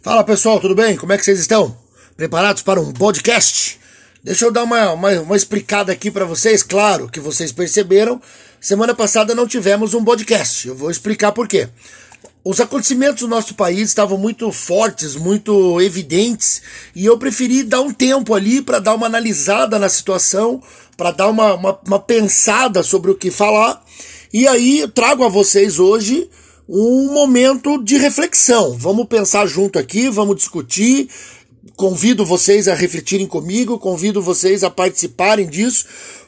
Fala pessoal, tudo bem? Como é que vocês estão? Preparados para um podcast? Deixa eu dar uma, uma, uma explicada aqui para vocês. Claro que vocês perceberam, semana passada não tivemos um podcast. Eu vou explicar por quê. Os acontecimentos do nosso país estavam muito fortes, muito evidentes, e eu preferi dar um tempo ali para dar uma analisada na situação, para dar uma, uma, uma pensada sobre o que falar. E aí eu trago a vocês hoje um momento de reflexão. Vamos pensar junto aqui, vamos discutir. Convido vocês a refletirem comigo, convido vocês a participarem disso,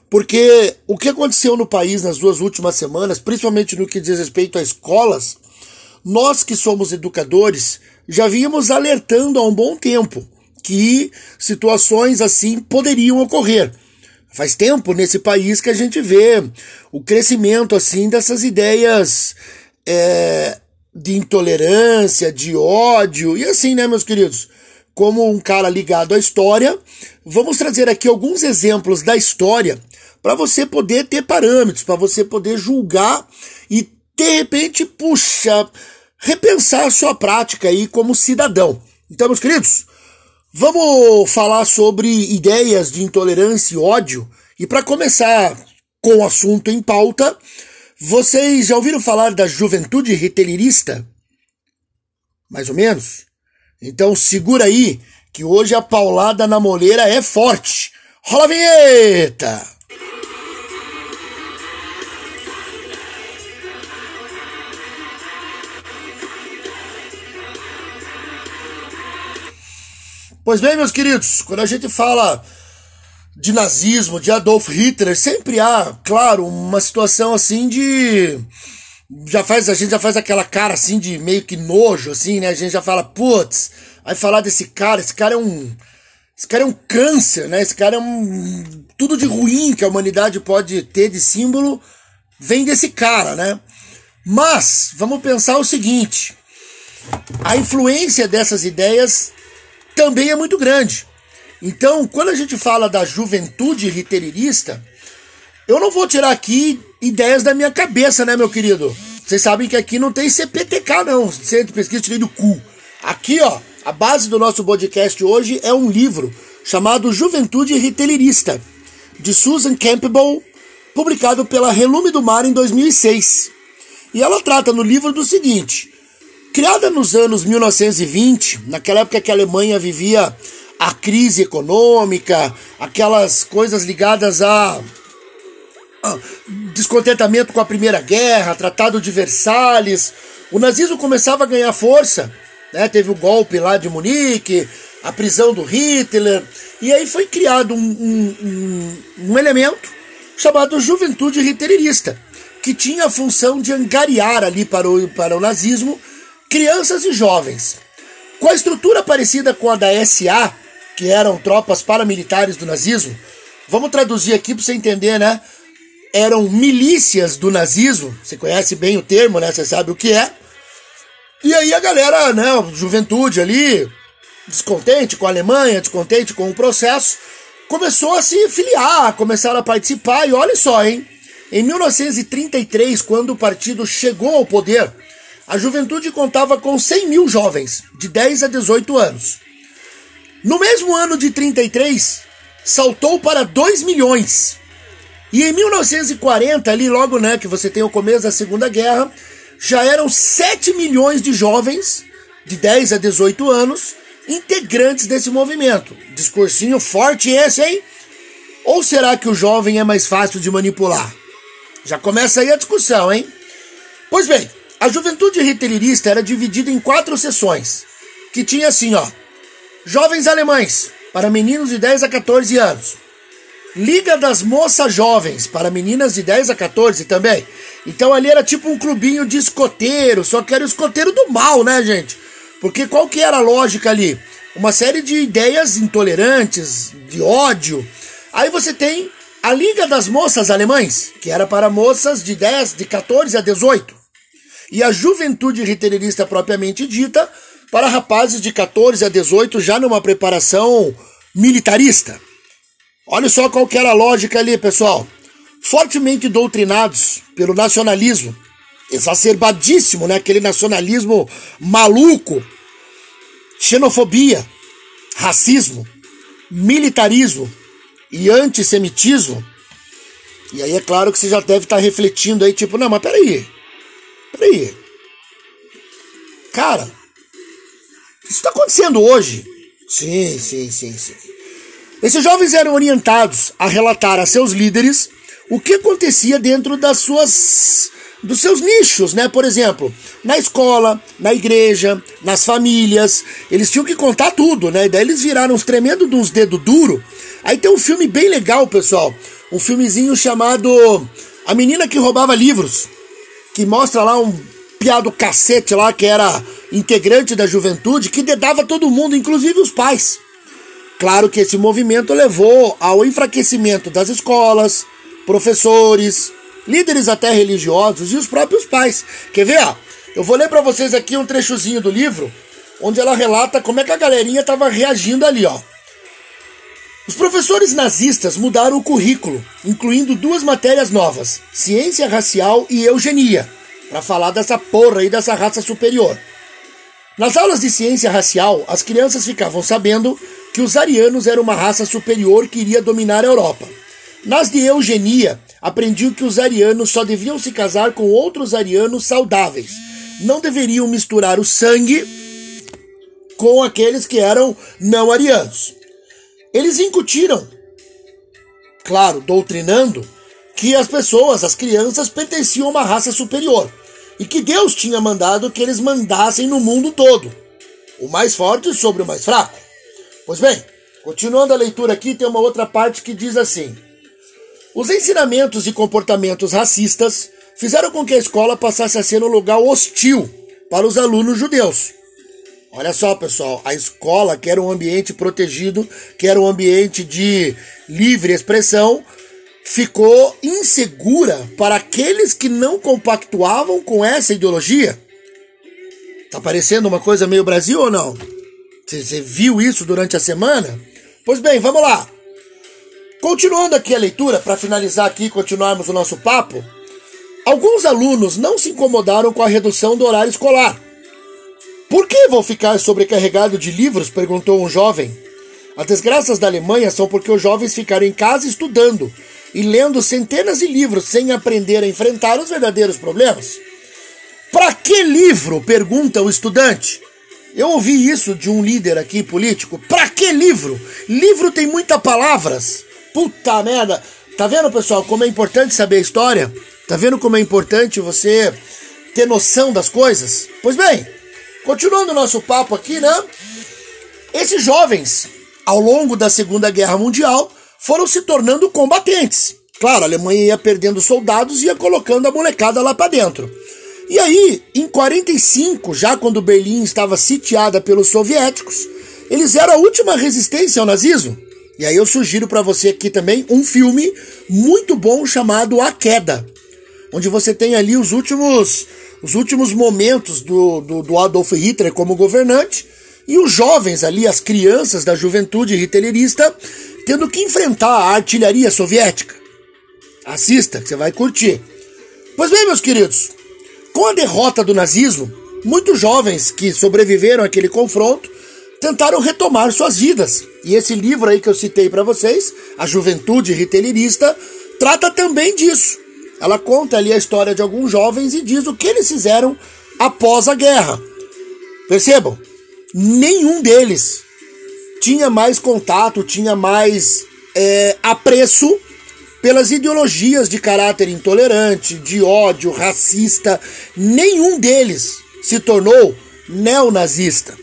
porque o que aconteceu no país nas duas últimas semanas, principalmente no que diz respeito a escolas, nós que somos educadores já vínhamos alertando há um bom tempo que situações assim poderiam ocorrer. Faz tempo nesse país que a gente vê o crescimento assim dessas ideias é, de intolerância, de ódio, e assim, né, meus queridos? Como um cara ligado à história, vamos trazer aqui alguns exemplos da história para você poder ter parâmetros, para você poder julgar e, de repente, puxa, repensar a sua prática aí como cidadão. Então, meus queridos, vamos falar sobre ideias de intolerância e ódio. E para começar com o assunto em pauta, vocês já ouviram falar da juventude ritelirista? Mais ou menos? Então segura aí, que hoje a paulada na moleira é forte. Rola a vinheta! Pois bem, meus queridos, quando a gente fala de nazismo, de Adolf Hitler, sempre há, claro, uma situação assim de já faz a gente já faz aquela cara assim de meio que nojo assim, né? A gente já fala, putz, aí falar desse cara, esse cara é um esse cara é um câncer, né? Esse cara é um tudo de ruim que a humanidade pode ter de símbolo vem desse cara, né? Mas vamos pensar o seguinte: a influência dessas ideias também é muito grande. Então, quando a gente fala da juventude riteirista, eu não vou tirar aqui ideias da minha cabeça, né, meu querido? Vocês sabem que aqui não tem CPTK, não. Centro de Pesquisa Tirei do Cu. Aqui, ó, a base do nosso podcast hoje é um livro chamado Juventude Riteirista, de Susan Campbell, publicado pela Relume do Mar em 2006. E ela trata no livro do seguinte: criada nos anos 1920, naquela época que a Alemanha vivia a crise econômica, aquelas coisas ligadas a, descontentamento com a Primeira Guerra, Tratado de Versalhes. O nazismo começava a ganhar força, né? Teve o golpe lá de Munique, a prisão do Hitler, e aí foi criado um, um, um, um elemento chamado Juventude Hitlerista, que tinha a função de angariar ali para o, para o nazismo crianças e jovens. Com a estrutura parecida com a da SA, que eram tropas paramilitares do nazismo. Vamos traduzir aqui para você entender, né? Eram milícias do nazismo. Você conhece bem o termo, né? Você sabe o que é. E aí a galera, né, juventude ali, descontente com a Alemanha, descontente com o processo, começou a se filiar, começaram a participar. E olha só, hein? Em 1933, quando o partido chegou ao poder, a juventude contava com 100 mil jovens, de 10 a 18 anos. No mesmo ano de 33, saltou para 2 milhões. E em 1940, ali logo né, que você tem o começo da Segunda Guerra, já eram 7 milhões de jovens de 10 a 18 anos integrantes desse movimento. Discursinho forte esse, hein? Ou será que o jovem é mais fácil de manipular? Já começa aí a discussão, hein? Pois bem, a juventude riteirista era dividida em quatro sessões, que tinha assim, ó, Jovens Alemães, para meninos de 10 a 14 anos. Liga das Moças Jovens, para meninas de 10 a 14 também. Então ali era tipo um clubinho de escoteiro, só que era o escoteiro do mal, né, gente? Porque qual que era a lógica ali? Uma série de ideias intolerantes, de ódio. Aí você tem a Liga das Moças Alemães, que era para moças de 10, de 14 a 18. E a Juventude Riteirista propriamente dita, para rapazes de 14 a 18 já numa preparação militarista. Olha só qual que era a lógica ali, pessoal. Fortemente doutrinados pelo nacionalismo, exacerbadíssimo, né? Aquele nacionalismo maluco. xenofobia, racismo, militarismo e antissemitismo. E aí é claro que você já deve estar refletindo aí, tipo, não, mas peraí. Peraí. Cara, isso está acontecendo hoje. Sim, sim, sim, sim. Esses jovens eram orientados a relatar a seus líderes o que acontecia dentro das suas dos seus nichos, né? Por exemplo, na escola, na igreja, nas famílias, eles tinham que contar tudo, né? Daí eles viraram uns tremendo de uns dedos duro. Aí tem um filme bem legal, pessoal, um filmezinho chamado A Menina que Roubava Livros, que mostra lá um piado cacete lá que era integrante da juventude que dedava todo mundo, inclusive os pais. Claro que esse movimento levou ao enfraquecimento das escolas, professores, líderes até religiosos e os próprios pais. Quer ver? Ó? Eu vou ler para vocês aqui um trechozinho do livro, onde ela relata como é que a galerinha estava reagindo ali, ó. Os professores nazistas mudaram o currículo, incluindo duas matérias novas: ciência racial e eugenia, para falar dessa porra aí dessa raça superior. Nas aulas de ciência racial, as crianças ficavam sabendo que os arianos eram uma raça superior que iria dominar a Europa. Nas de eugenia, aprendiam que os arianos só deviam se casar com outros arianos saudáveis. Não deveriam misturar o sangue com aqueles que eram não arianos. Eles incutiram, claro, doutrinando, que as pessoas, as crianças, pertenciam a uma raça superior e que Deus tinha mandado que eles mandassem no mundo todo, o mais forte sobre o mais fraco. Pois bem, continuando a leitura aqui, tem uma outra parte que diz assim: Os ensinamentos e comportamentos racistas fizeram com que a escola passasse a ser um lugar hostil para os alunos judeus. Olha só, pessoal, a escola, que era um ambiente protegido, que era um ambiente de livre expressão, ficou insegura para aqueles que não compactuavam com essa ideologia. Tá parecendo uma coisa meio Brasil ou não? Você viu isso durante a semana? Pois bem, vamos lá. Continuando aqui a leitura, para finalizar aqui e continuarmos o nosso papo, alguns alunos não se incomodaram com a redução do horário escolar. Por que vou ficar sobrecarregado de livros? perguntou um jovem. As desgraças da Alemanha são porque os jovens ficaram em casa estudando e lendo centenas de livros sem aprender a enfrentar os verdadeiros problemas. Para que livro? pergunta o estudante. Eu ouvi isso de um líder aqui político. Pra que livro? Livro tem muitas palavras. Puta merda. Tá vendo, pessoal, como é importante saber a história? Tá vendo como é importante você ter noção das coisas? Pois bem, continuando o nosso papo aqui, né? Esses jovens, ao longo da Segunda Guerra Mundial, foram se tornando combatentes. Claro, a Alemanha ia perdendo soldados e ia colocando a molecada lá para dentro. E aí, em 45, já quando Berlim estava sitiada pelos soviéticos, eles eram a última resistência ao nazismo. E aí eu sugiro para você aqui também um filme muito bom chamado A Queda, onde você tem ali os últimos os últimos momentos do, do, do Adolf Hitler como governante e os jovens ali, as crianças da juventude hitlerista, tendo que enfrentar a artilharia soviética. Assista, que você vai curtir. Pois bem, meus queridos, com a derrota do nazismo, muitos jovens que sobreviveram àquele confronto tentaram retomar suas vidas. E esse livro aí que eu citei para vocês, A Juventude Ritelirista, trata também disso. Ela conta ali a história de alguns jovens e diz o que eles fizeram após a guerra. Percebam, nenhum deles tinha mais contato, tinha mais é, apreço pelas ideologias de caráter intolerante, de ódio, racista, nenhum deles se tornou neonazista.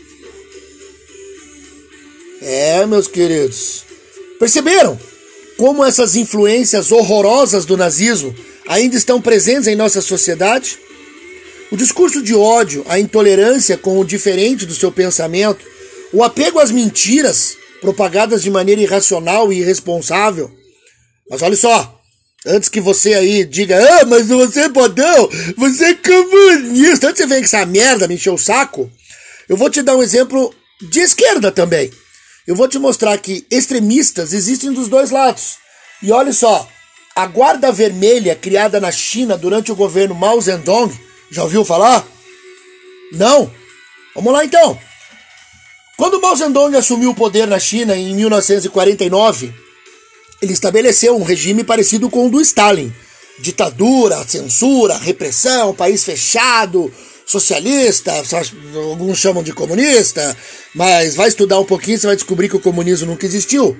É, meus queridos. Perceberam como essas influências horrorosas do nazismo ainda estão presentes em nossa sociedade? O discurso de ódio, a intolerância com o diferente do seu pensamento, o apego às mentiras propagadas de maneira irracional e irresponsável, mas olha só, antes que você aí diga, ah, mas você é bodão, você é comunista, antes você vem com essa merda me encher o saco, eu vou te dar um exemplo de esquerda também. Eu vou te mostrar que extremistas existem dos dois lados. E olha só, a Guarda Vermelha criada na China durante o governo Mao Zedong, já ouviu falar? Não? Vamos lá então. Quando Mao Zedong assumiu o poder na China em 1949, ele estabeleceu um regime parecido com o do Stalin. Ditadura, censura, repressão, país fechado, socialista, alguns chamam de comunista, mas vai estudar um pouquinho, você vai descobrir que o comunismo nunca existiu.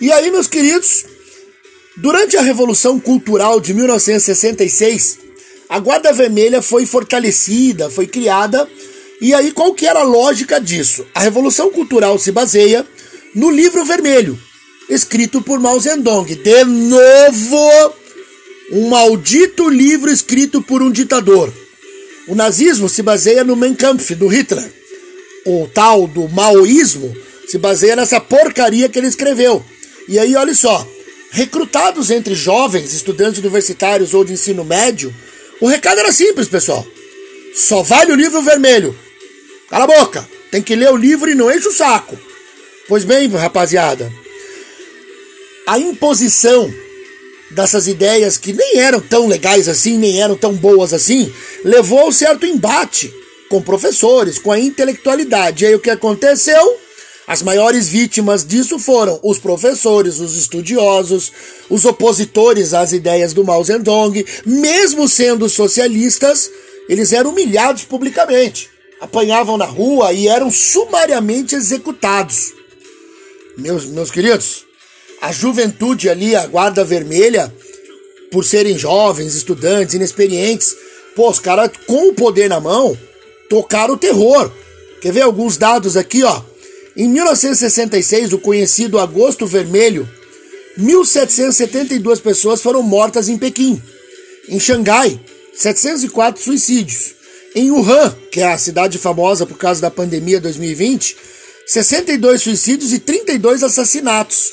E aí, meus queridos, durante a Revolução Cultural de 1966, a Guarda Vermelha foi fortalecida, foi criada, e aí qual que era a lógica disso? A Revolução Cultural se baseia no Livro Vermelho, escrito por Mao Zedong. De novo, um maldito livro escrito por um ditador. O nazismo se baseia no Mein Kampf, do Hitler. O tal do maoísmo se baseia nessa porcaria que ele escreveu. E aí, olha só, recrutados entre jovens, estudantes universitários ou de ensino médio, o recado era simples, pessoal. Só vale o livro vermelho. Cala a boca, tem que ler o livro e não enche o saco. Pois bem, rapaziada, a imposição dessas ideias que nem eram tão legais assim, nem eram tão boas assim, levou a um certo embate com professores, com a intelectualidade. E aí o que aconteceu? As maiores vítimas disso foram os professores, os estudiosos, os opositores às ideias do Mao Zedong, mesmo sendo socialistas, eles eram humilhados publicamente, apanhavam na rua e eram sumariamente executados. Meus, meus queridos, a juventude ali, a guarda vermelha, por serem jovens, estudantes, inexperientes, pô, os caras com o poder na mão tocaram o terror. Quer ver alguns dados aqui, ó? Em 1966, o conhecido Agosto Vermelho, 1.772 pessoas foram mortas em Pequim. Em Xangai, 704 suicídios. Em Wuhan, que é a cidade famosa por causa da pandemia 2020, 62 suicídios e 32 assassinatos.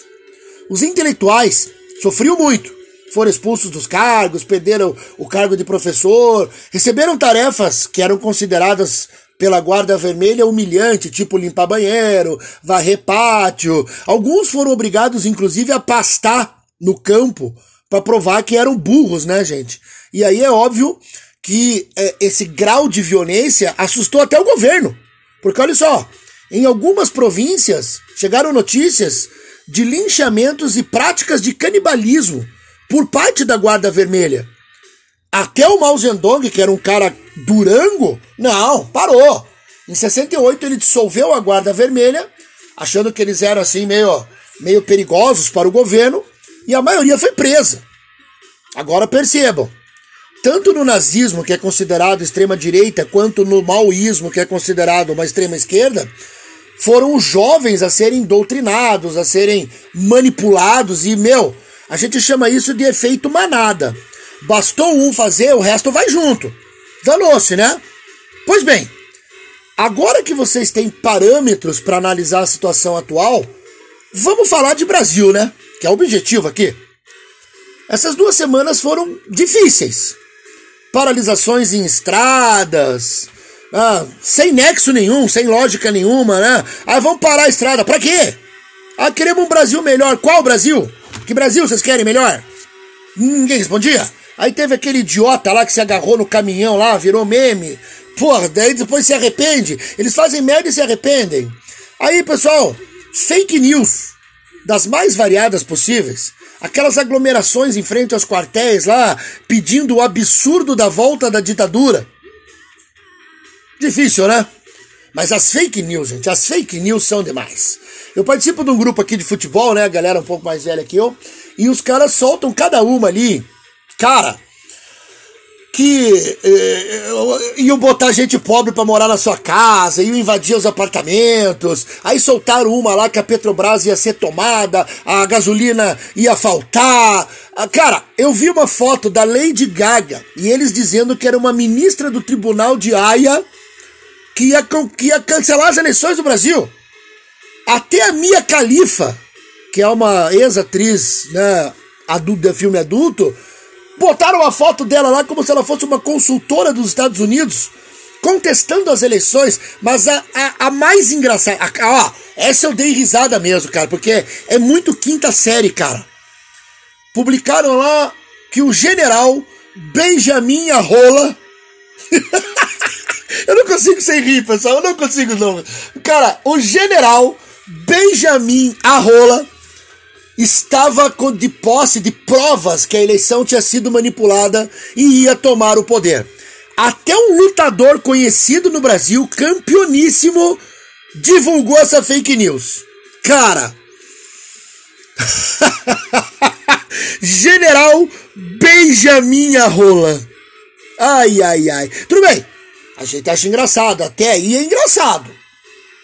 Os intelectuais sofriam muito. Foram expulsos dos cargos, perderam o cargo de professor, receberam tarefas que eram consideradas pela Guarda Vermelha humilhante, tipo limpar banheiro, varrer pátio. Alguns foram obrigados, inclusive, a pastar no campo para provar que eram burros, né, gente? E aí é óbvio que é, esse grau de violência assustou até o governo. Porque olha só, em algumas províncias chegaram notícias de linchamentos e práticas de canibalismo por parte da Guarda Vermelha. Até o Mao Zedong, que era um cara durango, não, parou. Em 68 ele dissolveu a Guarda Vermelha, achando que eles eram assim meio, meio perigosos para o governo, e a maioria foi presa. Agora percebam, tanto no nazismo, que é considerado extrema direita, quanto no maoísmo, que é considerado uma extrema esquerda, foram os jovens a serem doutrinados, a serem manipulados e, meu, a gente chama isso de efeito manada. Bastou um fazer, o resto vai junto. Danou-se, né? Pois bem, agora que vocês têm parâmetros para analisar a situação atual, vamos falar de Brasil, né? Que é o objetivo aqui. Essas duas semanas foram difíceis. Paralisações em estradas, ah, sem nexo nenhum, sem lógica nenhuma, né? Ah, vamos parar a estrada, pra quê? Ah, queremos um Brasil melhor. Qual Brasil? Que Brasil vocês querem melhor? Ninguém respondia. Aí teve aquele idiota lá que se agarrou no caminhão lá, virou meme. Porra, daí depois se arrepende. Eles fazem merda e se arrependem. Aí, pessoal, fake news das mais variadas possíveis. Aquelas aglomerações em frente aos quartéis lá, pedindo o absurdo da volta da ditadura. Difícil, né? Mas as fake news, gente, as fake news são demais. Eu participo de um grupo aqui de futebol, né? A galera um pouco mais velha que eu. E os caras soltam cada uma ali. Cara, que eh, iam botar gente pobre para morar na sua casa, iam invadir os apartamentos, aí soltaram uma lá que a Petrobras ia ser tomada, a gasolina ia faltar. Ah, cara, eu vi uma foto da Lady Gaga e eles dizendo que era uma ministra do Tribunal de Haia que ia, que ia cancelar as eleições do Brasil. Até a Mia Khalifa, que é uma ex-atriz né, adulto, de filme adulto, botaram uma foto dela lá como se ela fosse uma consultora dos Estados Unidos, contestando as eleições. Mas a, a, a mais engraçada. A, ó, essa eu dei risada mesmo, cara, porque é muito quinta série, cara. Publicaram lá que o general Benjamin Arrola Eu não consigo sem rir, pessoal. Eu não consigo, não. Cara, o general Benjamin Arrola estava de posse de provas que a eleição tinha sido manipulada e ia tomar o poder. Até um lutador conhecido no Brasil, campeoníssimo, divulgou essa fake news. Cara. General Benjamin Arrola. Ai, ai, ai. Tudo bem. A gente acha engraçado. Até aí é engraçado.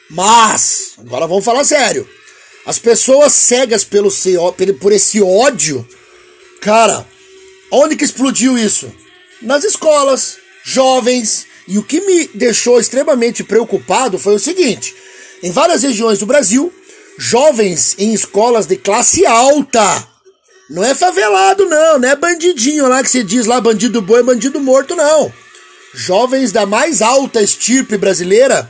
Mas, agora vamos falar sério. As pessoas cegas pelo, por esse ódio, cara, onde que explodiu isso? Nas escolas, jovens. E o que me deixou extremamente preocupado foi o seguinte: em várias regiões do Brasil, jovens em escolas de classe alta. Não é favelado, não, não é bandidinho lá que se diz lá, bandido boi, bandido morto, não. Jovens da mais alta estirpe brasileira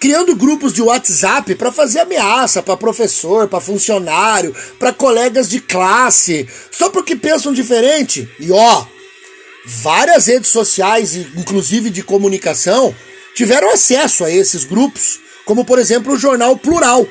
criando grupos de WhatsApp para fazer ameaça para professor, para funcionário, para colegas de classe, só porque pensam diferente. E ó, várias redes sociais, inclusive de comunicação, tiveram acesso a esses grupos, como por exemplo o jornal Plural.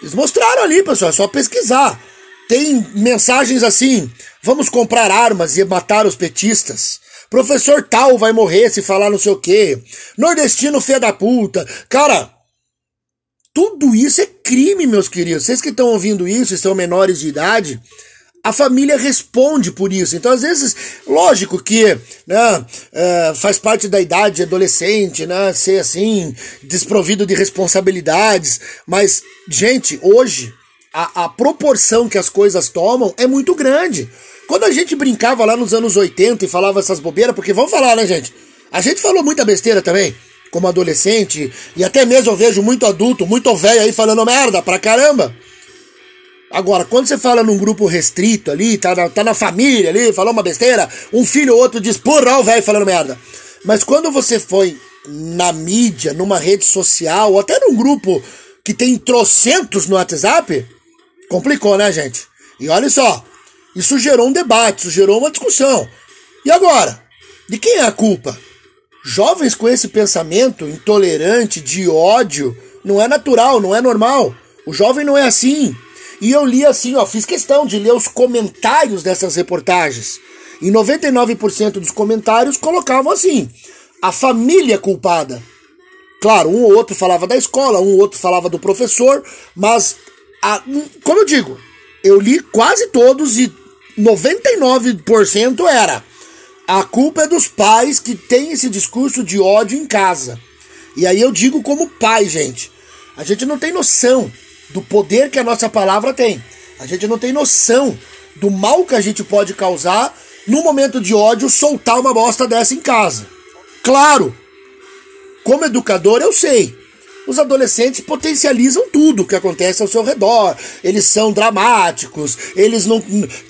Eles mostraram ali, pessoal, é só pesquisar. Tem mensagens assim: vamos comprar armas e matar os petistas. Professor tal vai morrer se falar não sei o quê. Nordestino fé da puta. Cara, tudo isso é crime, meus queridos. Vocês que estão ouvindo isso e são menores de idade, a família responde por isso. Então, às vezes, lógico que né, é, faz parte da idade adolescente, né, ser assim, desprovido de responsabilidades. Mas, gente, hoje, a, a proporção que as coisas tomam é muito grande. Quando a gente brincava lá nos anos 80 e falava essas bobeiras, porque vamos falar, né, gente? A gente falou muita besteira também, como adolescente, e até mesmo eu vejo muito adulto, muito velho aí falando merda pra caramba. Agora, quando você fala num grupo restrito ali, tá na, tá na família ali, falou uma besteira, um filho ou outro diz, porra, o velho falando merda. Mas quando você foi na mídia, numa rede social, ou até num grupo que tem trocentos no WhatsApp, complicou, né, gente? E olha só, isso gerou um debate, isso gerou uma discussão. E agora? De quem é a culpa? Jovens com esse pensamento intolerante, de ódio, não é natural, não é normal. O jovem não é assim. E eu li assim, ó, fiz questão de ler os comentários dessas reportagens. E 99% dos comentários colocavam assim: a família culpada. Claro, um ou outro falava da escola, um ou outro falava do professor, mas, a, como eu digo, eu li quase todos e 99% era a culpa é dos pais que têm esse discurso de ódio em casa. E aí eu digo como pai, gente. A gente não tem noção do poder que a nossa palavra tem. A gente não tem noção do mal que a gente pode causar no momento de ódio soltar uma bosta dessa em casa. Claro, como educador eu sei os adolescentes potencializam tudo que acontece ao seu redor. Eles são dramáticos, eles não.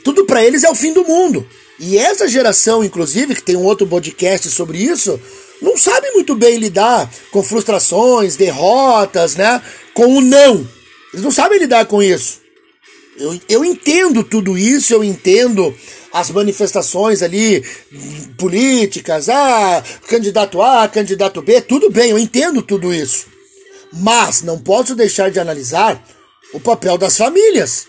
Tudo para eles é o fim do mundo. E essa geração, inclusive, que tem um outro podcast sobre isso, não sabe muito bem lidar com frustrações, derrotas, né? Com o não. Eles não sabem lidar com isso. Eu, eu entendo tudo isso, eu entendo as manifestações ali políticas, ah, candidato A, candidato B, tudo bem, eu entendo tudo isso. Mas não posso deixar de analisar o papel das famílias.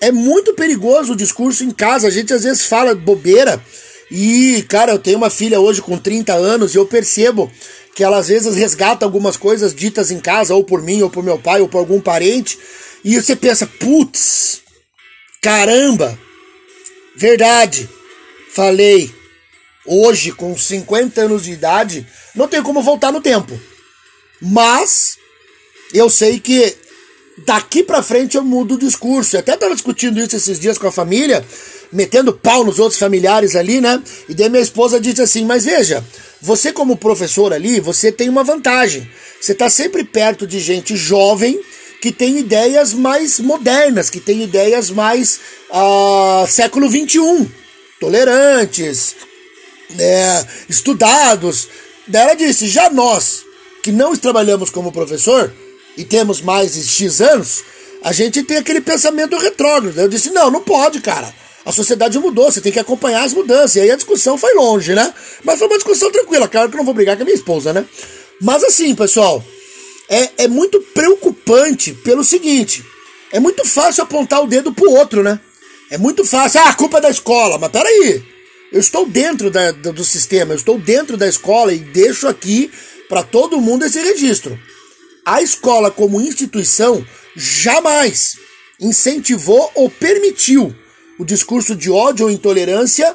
É muito perigoso o discurso em casa. A gente às vezes fala bobeira. E, cara, eu tenho uma filha hoje com 30 anos e eu percebo que ela às vezes resgata algumas coisas ditas em casa, ou por mim, ou por meu pai, ou por algum parente. E você pensa, putz, caramba, verdade, falei. Hoje, com 50 anos de idade, não tem como voltar no tempo. Mas eu sei que daqui para frente eu mudo o discurso. Eu até tava discutindo isso esses dias com a família, metendo pau nos outros familiares ali, né? E daí minha esposa disse assim: "Mas veja, você como professor ali, você tem uma vantagem. Você tá sempre perto de gente jovem que tem ideias mais modernas, que tem ideias mais uh, século 21, tolerantes, é, estudados. Daí ela disse: já nós que não trabalhamos como professor e temos mais de X anos, a gente tem aquele pensamento retrógrado. Eu disse: não, não pode, cara. A sociedade mudou, você tem que acompanhar as mudanças. E aí a discussão foi longe, né? Mas foi uma discussão tranquila. Claro que eu não vou brigar com a minha esposa, né? Mas assim, pessoal, é, é muito preocupante pelo seguinte: é muito fácil apontar o dedo pro outro, né? É muito fácil. Ah, a culpa é da escola. Mas peraí. Eu estou dentro da, do sistema, eu estou dentro da escola e deixo aqui para todo mundo esse registro. A escola, como instituição, jamais incentivou ou permitiu o discurso de ódio ou intolerância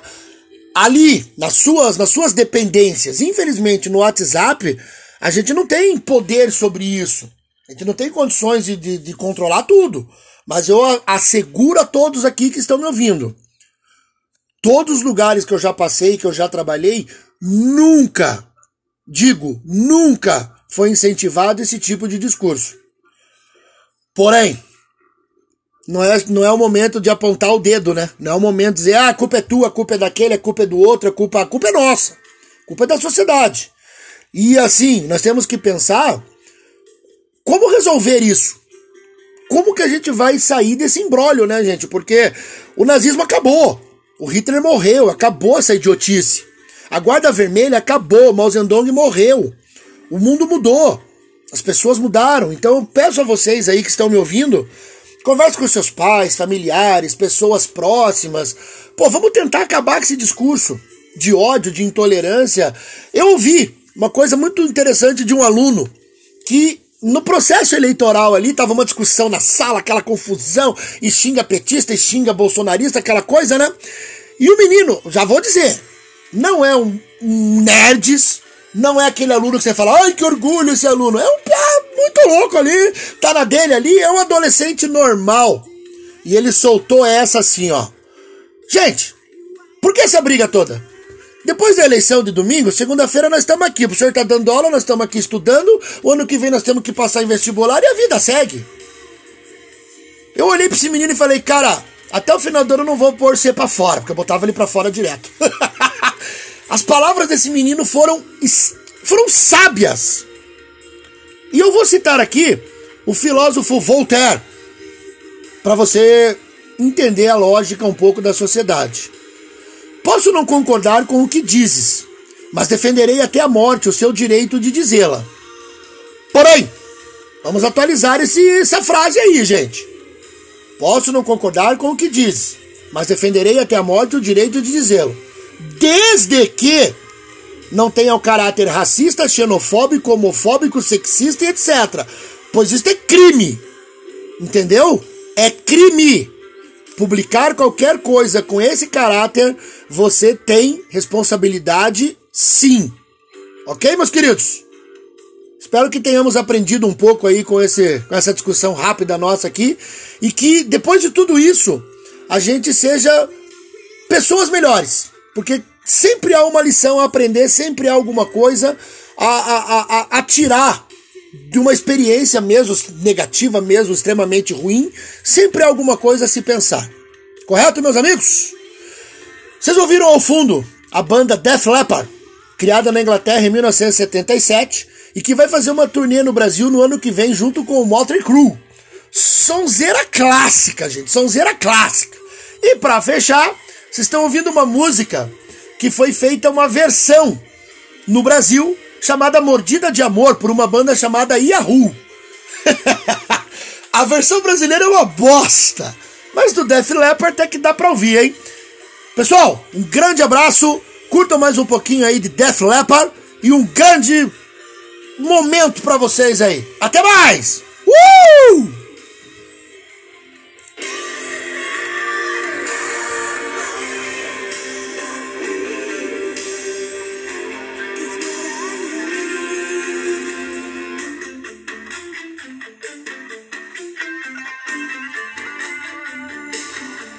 ali, nas suas, nas suas dependências. Infelizmente, no WhatsApp, a gente não tem poder sobre isso. A gente não tem condições de, de, de controlar tudo. Mas eu asseguro a todos aqui que estão me ouvindo. Todos os lugares que eu já passei, que eu já trabalhei, nunca, digo, nunca foi incentivado esse tipo de discurso. Porém, não é, não é o momento de apontar o dedo, né? Não é o momento de dizer, ah, a culpa é tua, a culpa é daquele, a culpa é do outro, a culpa, a culpa é nossa. A culpa é da sociedade. E assim, nós temos que pensar como resolver isso. Como que a gente vai sair desse embrólio, né, gente? Porque o nazismo acabou. O Hitler morreu, acabou essa idiotice. A Guarda Vermelha acabou, Mao Zedong morreu. O mundo mudou. As pessoas mudaram. Então eu peço a vocês aí que estão me ouvindo, converse com seus pais, familiares, pessoas próximas. Pô, vamos tentar acabar com esse discurso de ódio, de intolerância. Eu ouvi uma coisa muito interessante de um aluno que no processo eleitoral ali tava uma discussão na sala, aquela confusão, e xinga petista, e xinga bolsonarista, aquela coisa, né? E o menino, já vou dizer, não é um, nerds, não é aquele aluno que você fala, ai que orgulho esse aluno. É um piá muito louco ali, tá na dele ali, é um adolescente normal. E ele soltou essa assim, ó. Gente, por que essa briga toda? Depois da eleição de domingo, segunda-feira nós estamos aqui. O senhor está dando aula, nós estamos aqui estudando. O ano que vem nós temos que passar em vestibular e a vida segue. Eu olhei para esse menino e falei, cara, até o final do ano eu não vou pôr você para fora, porque eu botava ele para fora direto. As palavras desse menino foram, foram sábias. E eu vou citar aqui o filósofo Voltaire, para você entender a lógica um pouco da sociedade. Posso não concordar com o que dizes, mas defenderei até a morte o seu direito de dizê-la. Porém, vamos atualizar esse, essa frase aí, gente. Posso não concordar com o que dizes, mas defenderei até a morte o direito de dizê-lo. Desde que não tenha o caráter racista, xenofóbico, homofóbico, sexista e etc. Pois isso é crime. Entendeu? É crime publicar qualquer coisa com esse caráter, você tem responsabilidade sim. Ok, meus queridos? Espero que tenhamos aprendido um pouco aí com, esse, com essa discussão rápida nossa aqui e que depois de tudo isso a gente seja pessoas melhores, porque sempre há uma lição a aprender, sempre há alguma coisa a, a, a, a tirar de uma experiência mesmo negativa, mesmo extremamente ruim, sempre há alguma coisa a se pensar. Correto, meus amigos? Vocês ouviram ao fundo a banda Def Leppard, criada na Inglaterra em 1977 e que vai fazer uma turnê no Brasil no ano que vem junto com o Motley Crue. Sonzeira clássica, gente, sonzeira clássica. E para fechar, vocês estão ouvindo uma música que foi feita uma versão no Brasil chamada Mordida de Amor por uma banda chamada Yahoo. a versão brasileira é uma bosta, mas do Def Leppard até que dá pra ouvir, hein? Pessoal, um grande abraço, curtam mais um pouquinho aí de Def Leppard e um grande momento para vocês aí. Até mais! Uh!